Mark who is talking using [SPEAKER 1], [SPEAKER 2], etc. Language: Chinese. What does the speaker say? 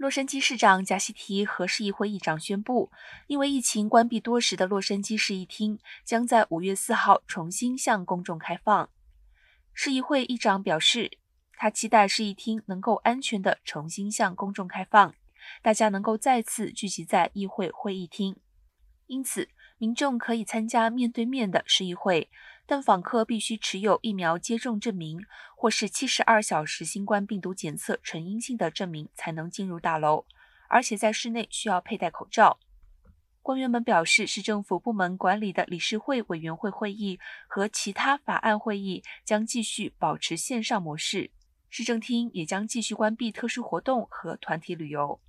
[SPEAKER 1] 洛杉矶市长贾西提和市议会议长宣布，因为疫情关闭多时的洛杉矶市议厅将在五月四号重新向公众开放。市议会议长表示，他期待市议厅能够安全地重新向公众开放，大家能够再次聚集在议会会议厅。因此，民众可以参加面对面的市议会。但访客必须持有疫苗接种证明，或是七十二小时新冠病毒检测呈阴性的证明，才能进入大楼。而且在室内需要佩戴口罩。官员们表示，市政府部门管理的理事会委员会会议和其他法案会议将继续保持线上模式。市政厅也将继续关闭特殊活动和团体旅游。